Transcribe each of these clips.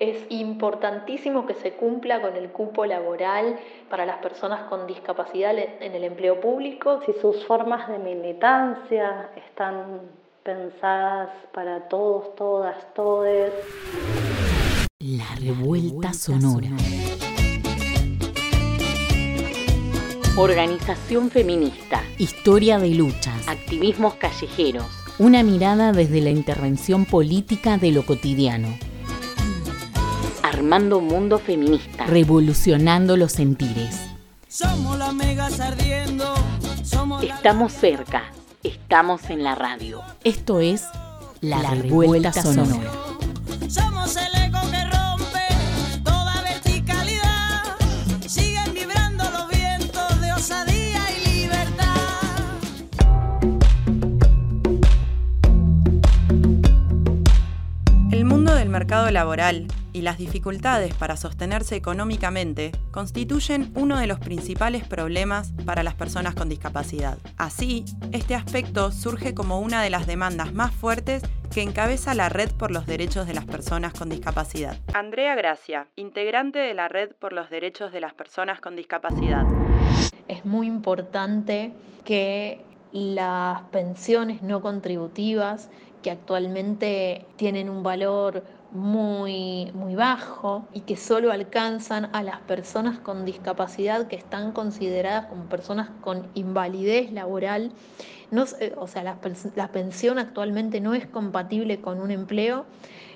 Es importantísimo que se cumpla con el cupo laboral para las personas con discapacidad en el empleo público. Si sus formas de militancia están pensadas para todos, todas, todes. La revuelta sonora. Organización feminista. Historia de luchas. Activismos callejeros. Una mirada desde la intervención política de lo cotidiano. Armando Mundo Feminista. Revolucionando los sentires. Somos la mega ardiendo. Estamos cerca. Estamos en la radio. Esto es La, Revuelta, Sonora. Somos el eco que rompe toda verticalidad. Siguen vibrando los vientos de osadía y libertad. El mundo del mercado laboral y las dificultades para sostenerse económicamente constituyen uno de los principales problemas para las personas con discapacidad. Así, este aspecto surge como una de las demandas más fuertes que encabeza la Red por los Derechos de las Personas con Discapacidad. Andrea Gracia, integrante de la Red por los Derechos de las Personas con Discapacidad. Es muy importante que las pensiones no contributivas, que actualmente tienen un valor muy, muy bajo y que solo alcanzan a las personas con discapacidad que están consideradas como personas con invalidez laboral. No, o sea, la, la pensión actualmente no es compatible con un empleo.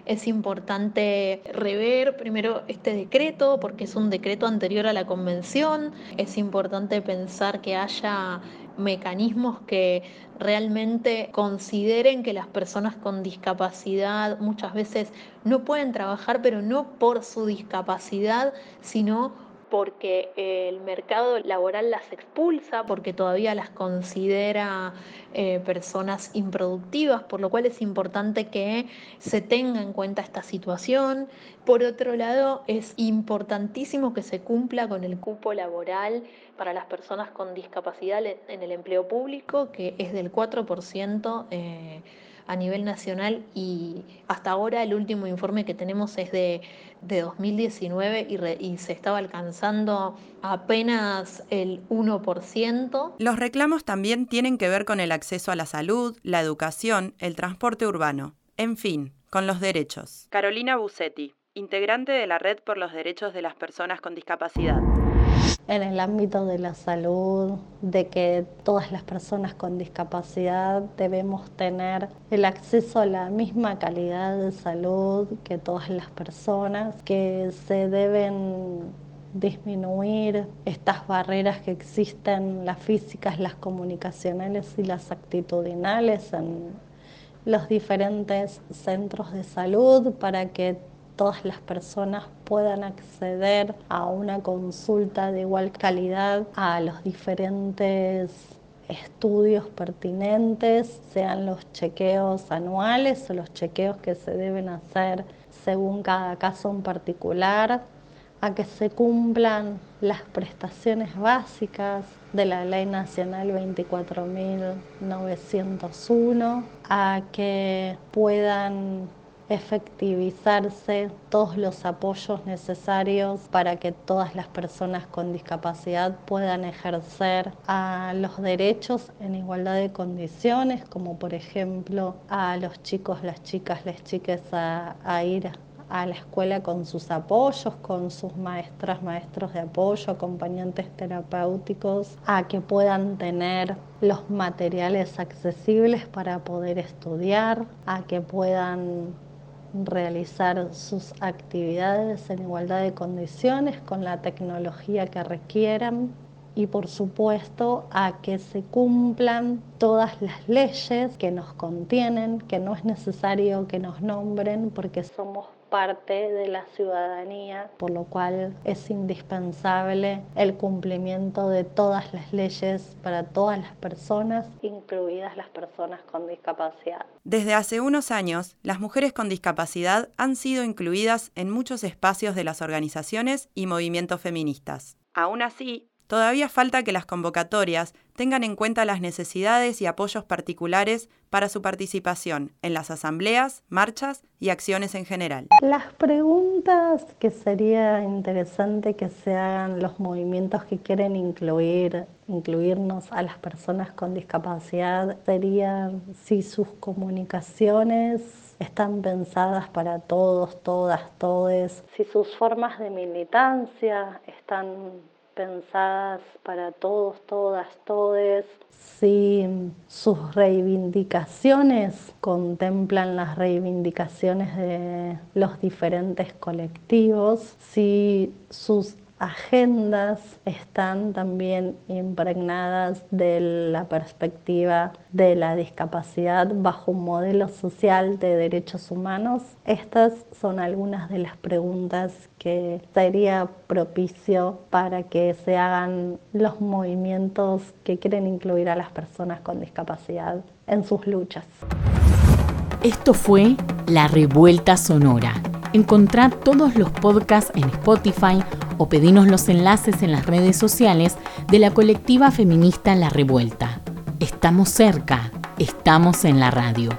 Es importante rever primero este decreto porque es un decreto anterior a la convención. Es importante pensar que haya mecanismos que realmente consideren que las personas con discapacidad muchas veces no pueden trabajar, pero no por su discapacidad, sino porque el mercado laboral las expulsa, porque todavía las considera eh, personas improductivas, por lo cual es importante que se tenga en cuenta esta situación. Por otro lado, es importantísimo que se cumpla con el cupo laboral para las personas con discapacidad en el empleo público, que es del 4% a nivel nacional y hasta ahora el último informe que tenemos es de, de 2019 y, y se estaba alcanzando apenas el 1%. Los reclamos también tienen que ver con el acceso a la salud, la educación, el transporte urbano, en fin, con los derechos. Carolina Busetti, integrante de la Red por los Derechos de las Personas con Discapacidad en el ámbito de la salud, de que todas las personas con discapacidad debemos tener el acceso a la misma calidad de salud que todas las personas, que se deben disminuir estas barreras que existen, las físicas, las comunicacionales y las actitudinales en los diferentes centros de salud para que todas las personas puedan acceder a una consulta de igual calidad a los diferentes estudios pertinentes, sean los chequeos anuales o los chequeos que se deben hacer según cada caso en particular, a que se cumplan las prestaciones básicas de la Ley Nacional 24.901, a que puedan efectivizarse todos los apoyos necesarios para que todas las personas con discapacidad puedan ejercer a los derechos en igualdad de condiciones, como por ejemplo a los chicos, las chicas, las chiques a, a ir a la escuela con sus apoyos, con sus maestras, maestros de apoyo, acompañantes terapéuticos, a que puedan tener los materiales accesibles para poder estudiar, a que puedan realizar sus actividades en igualdad de condiciones con la tecnología que requieran y por supuesto a que se cumplan todas las leyes que nos contienen, que no es necesario que nos nombren porque somos parte de la ciudadanía, por lo cual es indispensable el cumplimiento de todas las leyes para todas las personas, incluidas las personas con discapacidad. Desde hace unos años, las mujeres con discapacidad han sido incluidas en muchos espacios de las organizaciones y movimientos feministas. Aún así, todavía falta que las convocatorias tengan en cuenta las necesidades y apoyos particulares para su participación en las asambleas, marchas y acciones en general. Las preguntas que sería interesante que se hagan los movimientos que quieren incluir, incluirnos a las personas con discapacidad serían si sus comunicaciones están pensadas para todos, todas, todes, si sus formas de militancia están pensadas para todos, todas, todes, si sus reivindicaciones contemplan las reivindicaciones de los diferentes colectivos, si sus agendas están también impregnadas de la perspectiva de la discapacidad bajo un modelo social de derechos humanos? Estas son algunas de las preguntas que sería propicio para que se hagan los movimientos que quieren incluir a las personas con discapacidad en sus luchas. Esto fue La Revuelta Sonora. Encontrar todos los podcasts en Spotify o pedinos los enlaces en las redes sociales de la colectiva feminista La Revuelta. Estamos cerca, estamos en la radio.